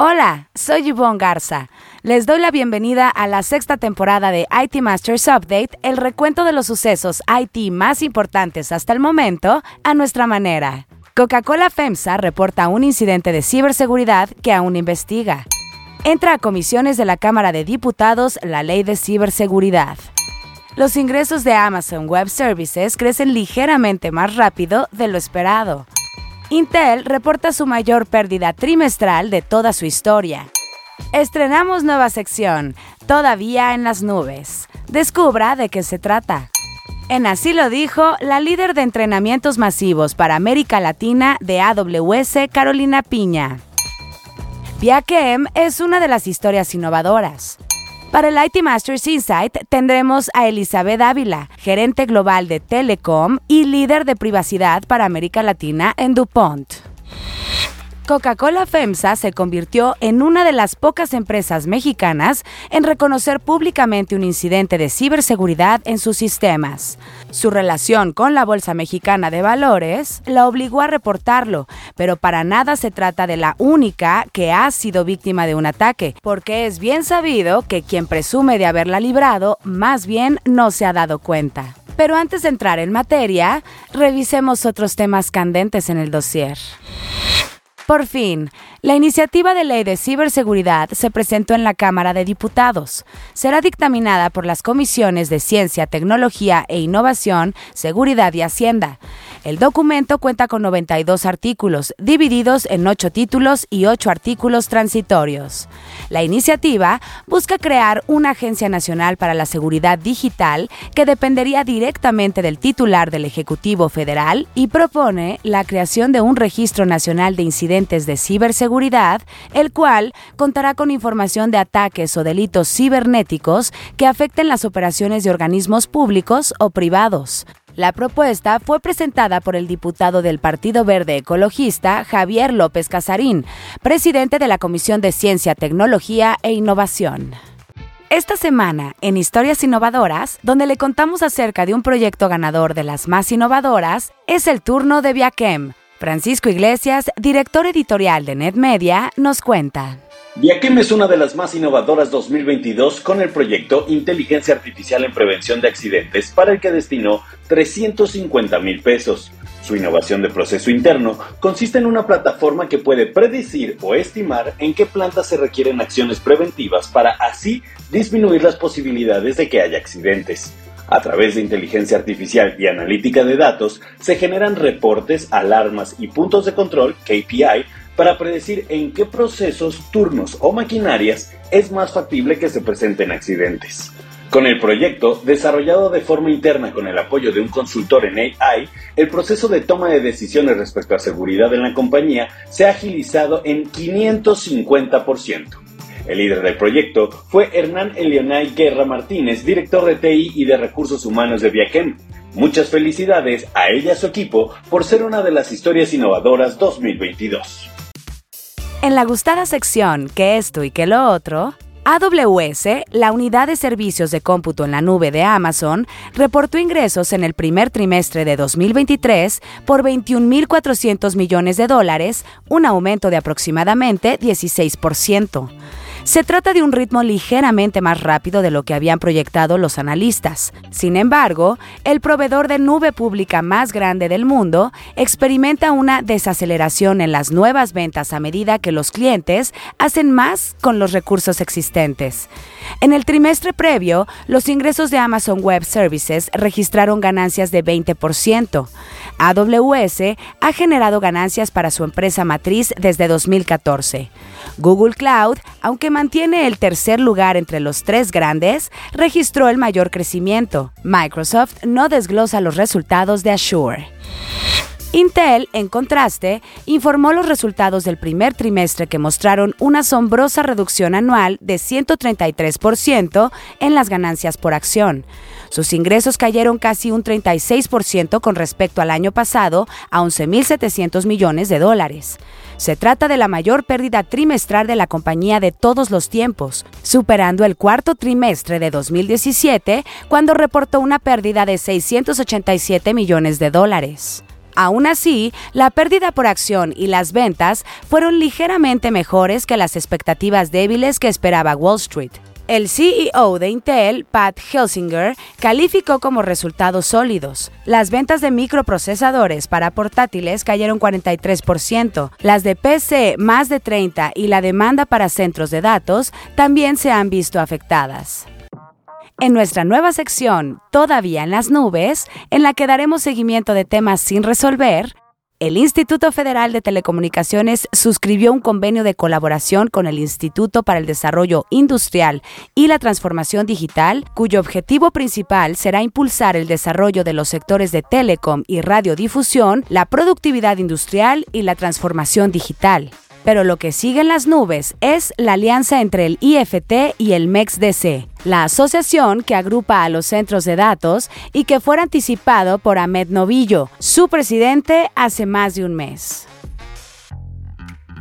Hola, soy Yvonne Garza. Les doy la bienvenida a la sexta temporada de IT Masters Update, el recuento de los sucesos IT más importantes hasta el momento a nuestra manera. Coca-Cola FEMSA reporta un incidente de ciberseguridad que aún investiga. Entra a comisiones de la Cámara de Diputados la ley de ciberseguridad. Los ingresos de Amazon Web Services crecen ligeramente más rápido de lo esperado. Intel reporta su mayor pérdida trimestral de toda su historia. Estrenamos nueva sección, todavía en las nubes. Descubra de qué se trata. En Así lo dijo la líder de entrenamientos masivos para América Latina de AWS, Carolina Piña. Viaquem es una de las historias innovadoras. Para el IT Masters Insight tendremos a Elizabeth Ávila, gerente global de Telecom y líder de privacidad para América Latina en DuPont. Coca-Cola FEMSA se convirtió en una de las pocas empresas mexicanas en reconocer públicamente un incidente de ciberseguridad en sus sistemas. Su relación con la Bolsa Mexicana de Valores la obligó a reportarlo, pero para nada se trata de la única que ha sido víctima de un ataque, porque es bien sabido que quien presume de haberla librado más bien no se ha dado cuenta. Pero antes de entrar en materia, revisemos otros temas candentes en el dossier. Por fin, la iniciativa de ley de ciberseguridad se presentó en la Cámara de Diputados. Será dictaminada por las comisiones de Ciencia, Tecnología e Innovación, Seguridad y Hacienda. El documento cuenta con 92 artículos, divididos en 8 títulos y 8 artículos transitorios. La iniciativa busca crear una Agencia Nacional para la Seguridad Digital que dependería directamente del titular del Ejecutivo Federal y propone la creación de un Registro Nacional de Incidentes de Ciberseguridad, el cual contará con información de ataques o delitos cibernéticos que afecten las operaciones de organismos públicos o privados. La propuesta fue presentada por el diputado del Partido Verde Ecologista, Javier López Casarín, presidente de la Comisión de Ciencia, Tecnología e Innovación. Esta semana, en Historias Innovadoras, donde le contamos acerca de un proyecto ganador de las más innovadoras, es el turno de Viaquem. Francisco Iglesias, director editorial de NetMedia, nos cuenta. Viaquem es una de las más innovadoras 2022 con el proyecto Inteligencia Artificial en Prevención de Accidentes para el que destinó 350 mil pesos. Su innovación de proceso interno consiste en una plataforma que puede predecir o estimar en qué plantas se requieren acciones preventivas para así disminuir las posibilidades de que haya accidentes. A través de inteligencia artificial y analítica de datos se generan reportes, alarmas y puntos de control, KPI, para predecir en qué procesos, turnos o maquinarias es más factible que se presenten accidentes. Con el proyecto, desarrollado de forma interna con el apoyo de un consultor en AI, el proceso de toma de decisiones respecto a seguridad en la compañía se ha agilizado en 550%. El líder del proyecto fue Hernán Elionay Guerra Martínez, director de TI y de Recursos Humanos de Viaquem. Muchas felicidades a ella y a su equipo por ser una de las historias innovadoras 2022. En la gustada sección que esto y que lo otro, AWS, la unidad de servicios de cómputo en la nube de Amazon, reportó ingresos en el primer trimestre de 2023 por 21.400 millones de dólares, un aumento de aproximadamente 16%. Se trata de un ritmo ligeramente más rápido de lo que habían proyectado los analistas. Sin embargo, el proveedor de nube pública más grande del mundo experimenta una desaceleración en las nuevas ventas a medida que los clientes hacen más con los recursos existentes. En el trimestre previo, los ingresos de Amazon Web Services registraron ganancias de 20%. AWS ha generado ganancias para su empresa matriz desde 2014. Google Cloud, aunque mantiene el tercer lugar entre los tres grandes, registró el mayor crecimiento. Microsoft no desglosa los resultados de Azure. Intel, en contraste, informó los resultados del primer trimestre que mostraron una asombrosa reducción anual de 133% en las ganancias por acción. Sus ingresos cayeron casi un 36% con respecto al año pasado a 11.700 millones de dólares. Se trata de la mayor pérdida trimestral de la compañía de todos los tiempos, superando el cuarto trimestre de 2017, cuando reportó una pérdida de 687 millones de dólares. Aún así, la pérdida por acción y las ventas fueron ligeramente mejores que las expectativas débiles que esperaba Wall Street. El CEO de Intel, Pat Helsinger, calificó como resultados sólidos. Las ventas de microprocesadores para portátiles cayeron 43%, las de PC más de 30% y la demanda para centros de datos también se han visto afectadas. En nuestra nueva sección, Todavía en las nubes, en la que daremos seguimiento de temas sin resolver, el Instituto Federal de Telecomunicaciones suscribió un convenio de colaboración con el Instituto para el Desarrollo Industrial y la Transformación Digital, cuyo objetivo principal será impulsar el desarrollo de los sectores de telecom y radiodifusión, la productividad industrial y la transformación digital. Pero lo que sigue en las nubes es la alianza entre el IFT y el MEXDC, la asociación que agrupa a los centros de datos y que fue anticipado por Ahmed Novillo, su presidente, hace más de un mes.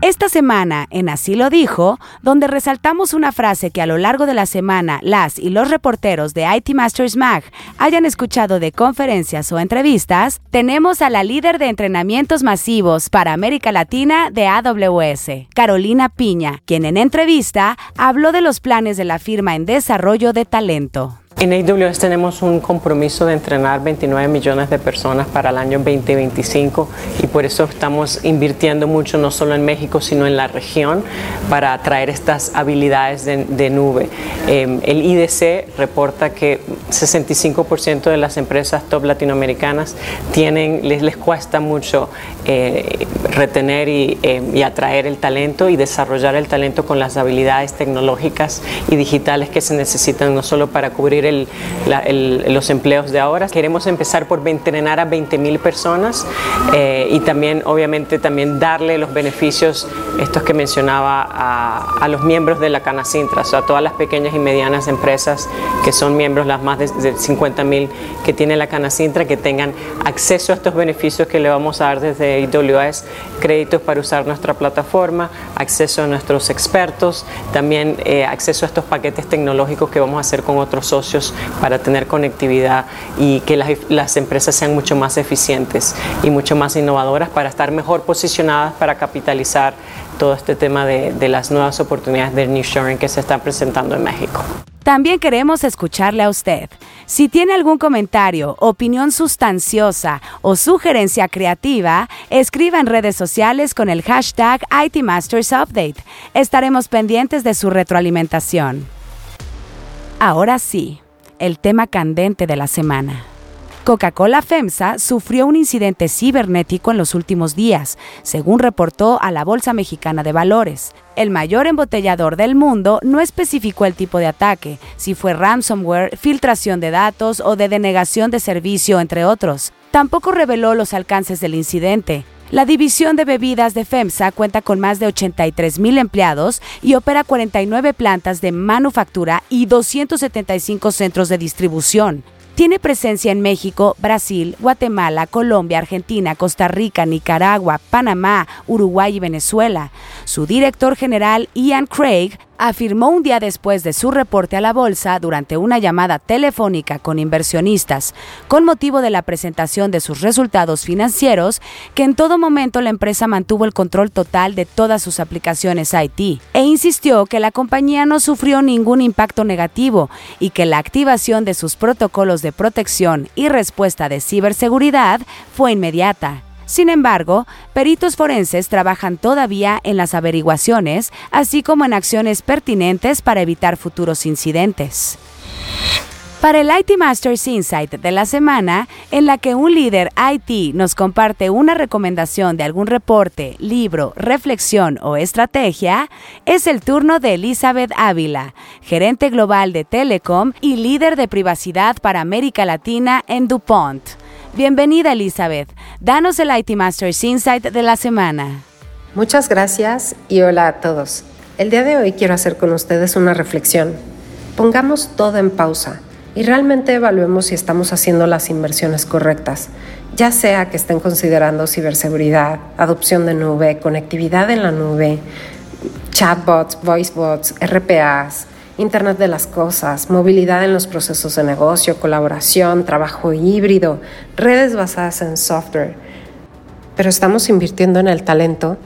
Esta semana, en Así lo dijo, donde resaltamos una frase que a lo largo de la semana las y los reporteros de IT Masters Mag hayan escuchado de conferencias o entrevistas, tenemos a la líder de entrenamientos masivos para América Latina de AWS, Carolina Piña, quien en entrevista habló de los planes de la firma en desarrollo de talento. En AWS tenemos un compromiso de entrenar 29 millones de personas para el año 2025 y por eso estamos invirtiendo mucho no solo en México sino en la región para atraer estas habilidades de, nube. Em, el IDC reporta que 65% de las empresas top latinoamericanas tienen, les, les cuesta mucho eh, retener y, em, y atraer el talento y desarrollar el talento con las habilidades tecnológicas y digitales que se necesitan no solo para cubrir los empleos de ahora. Queremos empezar por entrenar a 20 mil personas eh, y también, obviamente, también darle los beneficios, estos que mencionaba, a, los miembros de la Canacintra, o sea, a todas las pequeñas y medianas empresas que son miembros, las más de, 50 mil que tiene la Canacintra, que tengan acceso a estos beneficios que le vamos a dar desde AWS, créditos para usar nuestra plataforma, acceso a nuestros expertos, también eh, acceso a estos paquetes tecnológicos que vamos a hacer con otros socios para tener conectividad y que las, empresas sean mucho más eficientes y mucho más innovadoras para estar mejor posicionadas para capitalizar todo este tema de, de las nuevas oportunidades del nearshoring que se están presentando en México. También queremos escucharle a usted. Si tiene algún comentario, opinión sustanciosa o sugerencia creativa, escriba en redes sociales con el hashtag ITMastersUpdate. Estaremos pendientes de su retroalimentación. Ahora sí, el tema candente de la semana. Coca-Cola FEMSA sufrió un incidente cibernético en los últimos días, según reportó a la Bolsa Mexicana de Valores. El mayor embotellador del mundo no especificó el tipo de ataque, si fue ransomware, filtración de datos o de denegación de servicio, entre otros. Tampoco reveló los alcances del incidente. La división de bebidas de FEMSA cuenta con más de 83 mil empleados y opera 49 plantas de manufactura y 275 centros de distribución. Tiene presencia en México, Brasil, Guatemala, Colombia, Argentina, Costa Rica, Nicaragua, Panamá, Uruguay y Venezuela. Su director general, Ian Craig, afirmó un día después de su reporte a la bolsa durante una llamada telefónica con inversionistas con motivo de la presentación de sus resultados financieros que en todo momento la empresa mantuvo el control total de todas sus aplicaciones IT e insistió que la compañía no sufrió ningún impacto negativo y que la activación de sus protocolos de protección y respuesta de ciberseguridad fue inmediata. Sin embargo, peritos forenses trabajan todavía en las averiguaciones, así como en acciones pertinentes para evitar futuros incidentes. Para el IT Masters Insight de la semana, en la que un líder IT nos comparte una recomendación de algún reporte, libro, reflexión o estrategia, es el turno de Elizabeth Ávila, gerente global de Telecom y líder de privacidad para América Latina en DuPont. Bienvenida Elizabeth. Danos el IT Masters Insight de la semana. Muchas gracias y hola a todos. El día de hoy quiero hacer con ustedes una reflexión. Pongamos todo en pausa y realmente evaluemos si estamos haciendo las inversiones correctas, ya sea que estén considerando ciberseguridad, adopción de nube, conectividad en la nube, chatbots, voicebots, RPAs, Internet de las Cosas, movilidad en los procesos de negocio, colaboración, trabajo híbrido, redes basadas en software. pero estamos invirtiendo en el talento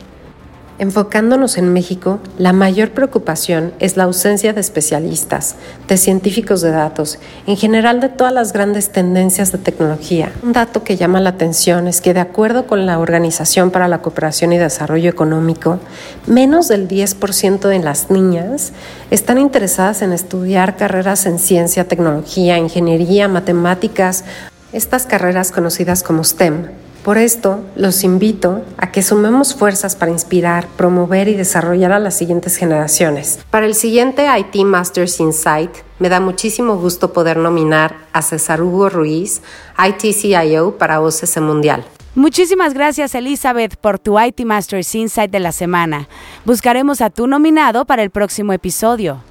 Enfocándonos en México, la mayor preocupación es la ausencia de especialistas, de científicos de datos, en general de todas las grandes tendencias de tecnología. Un dato que llama la atención es que de acuerdo con la Organización para la Cooperación y Desarrollo Económico, menos del 10% de las niñas están interesadas en estudiar carreras en ciencia, tecnología, ingeniería, matemáticas, estas carreras conocidas como STEM por esto, los invito a que sumemos fuerzas para inspirar, promover y desarrollar a las siguientes generaciones. Para el siguiente IT Masters Insight, me da muchísimo gusto poder nominar a César Hugo Ruiz, ITCIO para OCC Mundial. Muchísimas gracias Elizabeth por tu IT Masters Insight de la semana. Buscaremos a tu nominado para el próximo episodio.